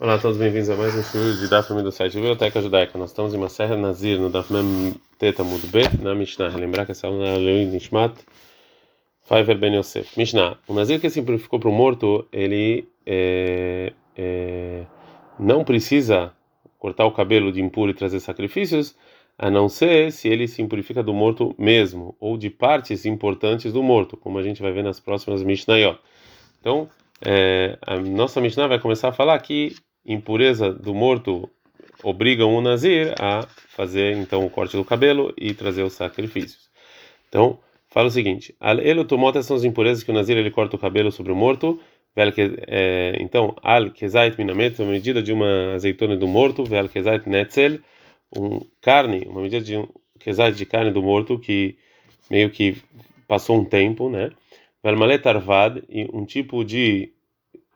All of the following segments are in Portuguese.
Olá a todos, bem-vindos a mais um estudo de Daf do site Biblioteca Judaica. Nós estamos em uma serra Nazir, no Daf Mem Teta Bet, na Mishnah. Lembrar que essa aula é Leui Nishmat Faiver Ben Yosef. Mishnah, o Nazir que simplificou para o morto, ele é, é, não precisa cortar o cabelo de impuro e trazer sacrifícios, a não ser se ele se purifica do morto mesmo, ou de partes importantes do morto, como a gente vai ver nas próximas Mishnayot. Então, é, a nossa Mishnah vai começar a falar que impureza do morto obriga o Nazir a fazer então o corte do cabelo e trazer os sacrifícios. Então, fala o seguinte: Ele tomou são as impurezas que o Nazir ele corta o cabelo sobre o morto. É, então, al kezait minamet, uma medida de uma azeitona do morto, vel kezait netzel, um carne, uma medida de um kezait de carne do morto que meio que passou um tempo, né? Vel malet arvad, um tipo de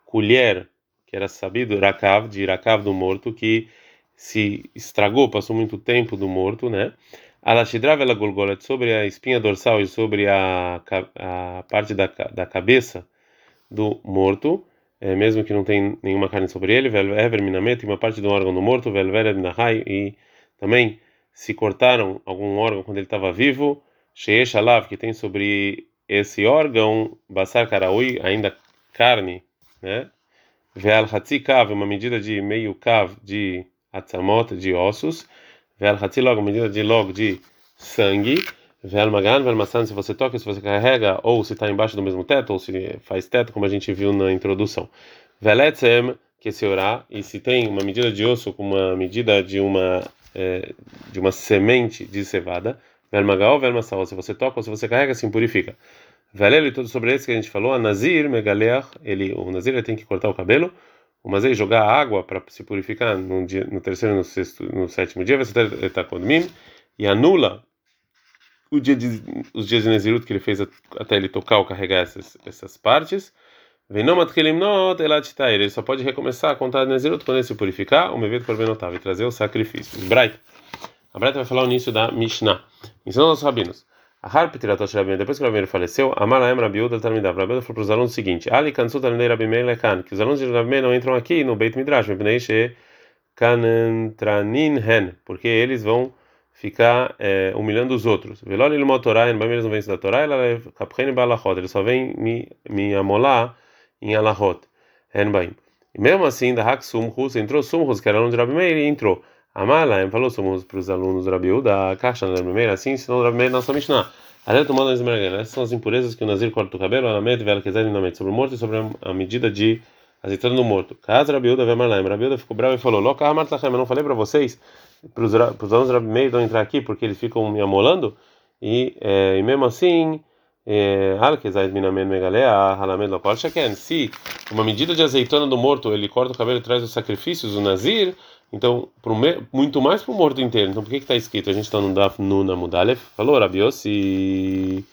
colher que era sabido, Rakav, de Rakav do morto, que se estragou, passou muito tempo do morto, né? Alashidrav ela golgolet sobre a espinha dorsal e sobre a, a parte da, da cabeça do morto, é, mesmo que não tem nenhuma carne sobre ele, velver minamet, uma parte do órgão do morto, velver nahai, e também se cortaram algum órgão quando ele estava vivo, sheish alav, que tem sobre esse órgão, basar karaui, ainda carne, né? Veal Hatzi Kav, uma medida de meio Kav de Atzamot, de ossos. Veal Hatzi Log, uma medida de log de sangue. Veal Magan, Veal Massan, se você toca, se você carrega, ou se está embaixo do mesmo teto, ou se faz teto, como a gente viu na introdução. Veal Etzem, que se orar, e se tem uma medida de osso com uma medida de uma é, de uma semente de cevada. Veal Magal, Veal Massal, se você toca ou se você carrega, se impurifica. Velelo e tudo sobre esse que a gente falou, a Nazir, Megaleach, ele, o Nazir ele tem que cortar o cabelo, o Mazei jogar água para se purificar no, dia, no terceiro e no, sexto, no sétimo dia, vai ser Etakodmim, e anula o dia de, os dias de Nazirut que ele fez até ele tocar ou carregar essas, essas partes. Ele só pode recomeçar a contar Nazirut quando ele se purificar, o Mevet Korbenotava, e trazer os sacrifícios. Bright. A Bright vai falar o início da Mishnah. Ensinou aos rabinos. A Harp Tiratot Rabbeinu, depois que o Rabbeinu faleceu, Amaraem Rabiuda Talmidav. Rabiuda falou para os alunos o seguinte: Ali Kansu Talmidei Rabimei Lekan, que os alunos de Rabbeinu não entram aqui no Beit Midrash, Mepnei She Kanentranin Hen, porque eles vão ficar é, humilhando os outros. Velol Ilmot Torah, eles não vêm da Torá, ela Kapchen Balachot, eles só vêm me, me amolar em Alachot. Hen Baim. E mesmo assim, da Hak Sumhus, entrou Sumhus, que era aluno de Rabi Meir, e entrou. Amalaem falou somos para os alunos do Rabiú da caixa na primeira, assim ensinou o Rabi Meir na sua Mishnah. Essas são as impurezas que o Nazir corta o cabelo, a med, vela, quiser, sobre o morto e sobre a medida de azeitona no morto. Caso Rabiúda vai Marlaim, Rabiúda ficou bravo e falou: Loca Martlachem, eu não falei para vocês, para os alunos do Rabi Meir não entrar aqui porque eles ficam me amolando, e, é, e mesmo assim. Se uma medida de azeitona do morto ele corta o cabelo e traz os sacrifícios, o Nazir, então, muito mais para o morto inteiro. Então, por que está escrito? A gente está no Daf Nuna Mudalef. Falou, Rabiô, se,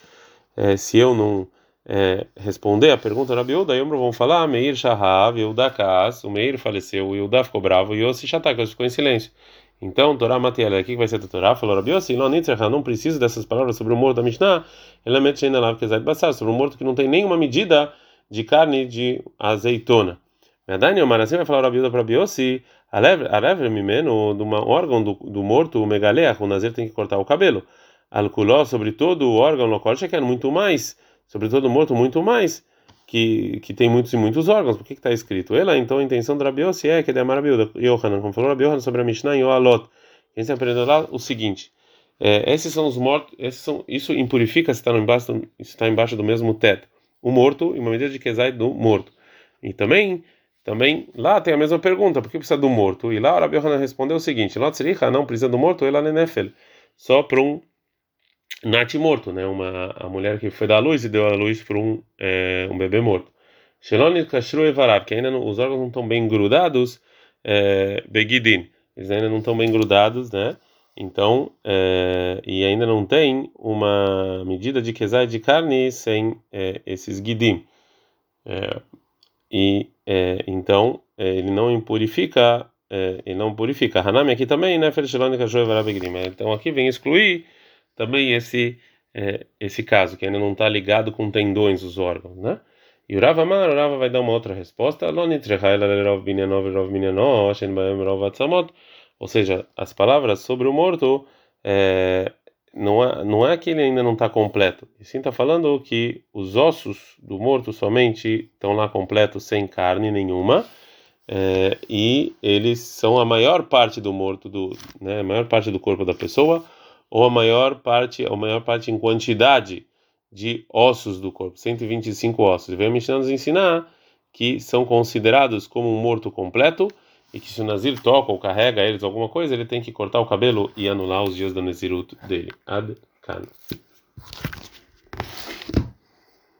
é, se eu não é, responder a pergunta Rabiô, daí vão falar, Meir Shahav, Yehuda Kaas, o Meir faleceu, o Yehuda ficou bravo, e Yossi Shatak, ficou em silêncio. Então, Torá Matiela, o que vai ser da Torá? Falou, Rabiô, se não, precisa dessas palavras sobre o morto da Mishnah, ele é sobre o morto que não tem nenhuma medida de carne de azeitona. Dani Omar, assim vai falar o Rabiúda para Biossi, a leve mimeno, um órgão do, do morto, o megaleach, o Nazir tem que cortar o cabelo. Alculó, sobre todo o órgão local, quer muito mais, sobre todo o morto, muito mais, que, que tem muitos e muitos órgãos. Por que está escrito? Ela, então, a intenção do Rabiossi é que é amar Yohanan, como falou Rabiúda sobre a Mishnah em Oalot. A gente aprendeu lá o seguinte. É, esses são os mortos, esses são, isso impurifica se está embaixo, está embaixo do mesmo teto. O morto, em uma medida de Kezai do morto. E também também lá tem a mesma pergunta, por que precisa do morto? E lá o Yohanan respondeu o seguinte: Lotzricha não precisa do morto, ela nenefel, só para um nat morto, né? Uma a mulher que foi dar luz e deu a luz para um é, um bebê morto. Shelon kashru evarab, que ainda não, os órgãos não estão bem grudados, é, begidin, eles ainda não estão bem grudados, né? Então, é, e ainda não tem uma medida de quesai de carne sem é, esses guidim. E é, então é, ele não impurifica, é, ele não purifica. Hanami aqui também, né? Então aqui vem excluir também esse é, esse caso que ainda não está ligado com tendões os órgãos, né? E o Rav Amar, o Rav vai dar uma outra resposta. Ou seja, as palavras sobre o morto é, não, é, não é que ele ainda não está completo. E sim está falando que os ossos do morto somente estão lá completos, sem carne nenhuma. É, e eles são a maior parte do morto, do, né, a maior parte do corpo da pessoa, ou a maior parte, a maior parte em quantidade de ossos do corpo, 125 ossos. E vem a Mishnah nos ensinar que são considerados como um morto completo e que se o Nazir toca ou carrega eles alguma coisa, ele tem que cortar o cabelo e anular os dias da Nazirut dele. Ad -kan.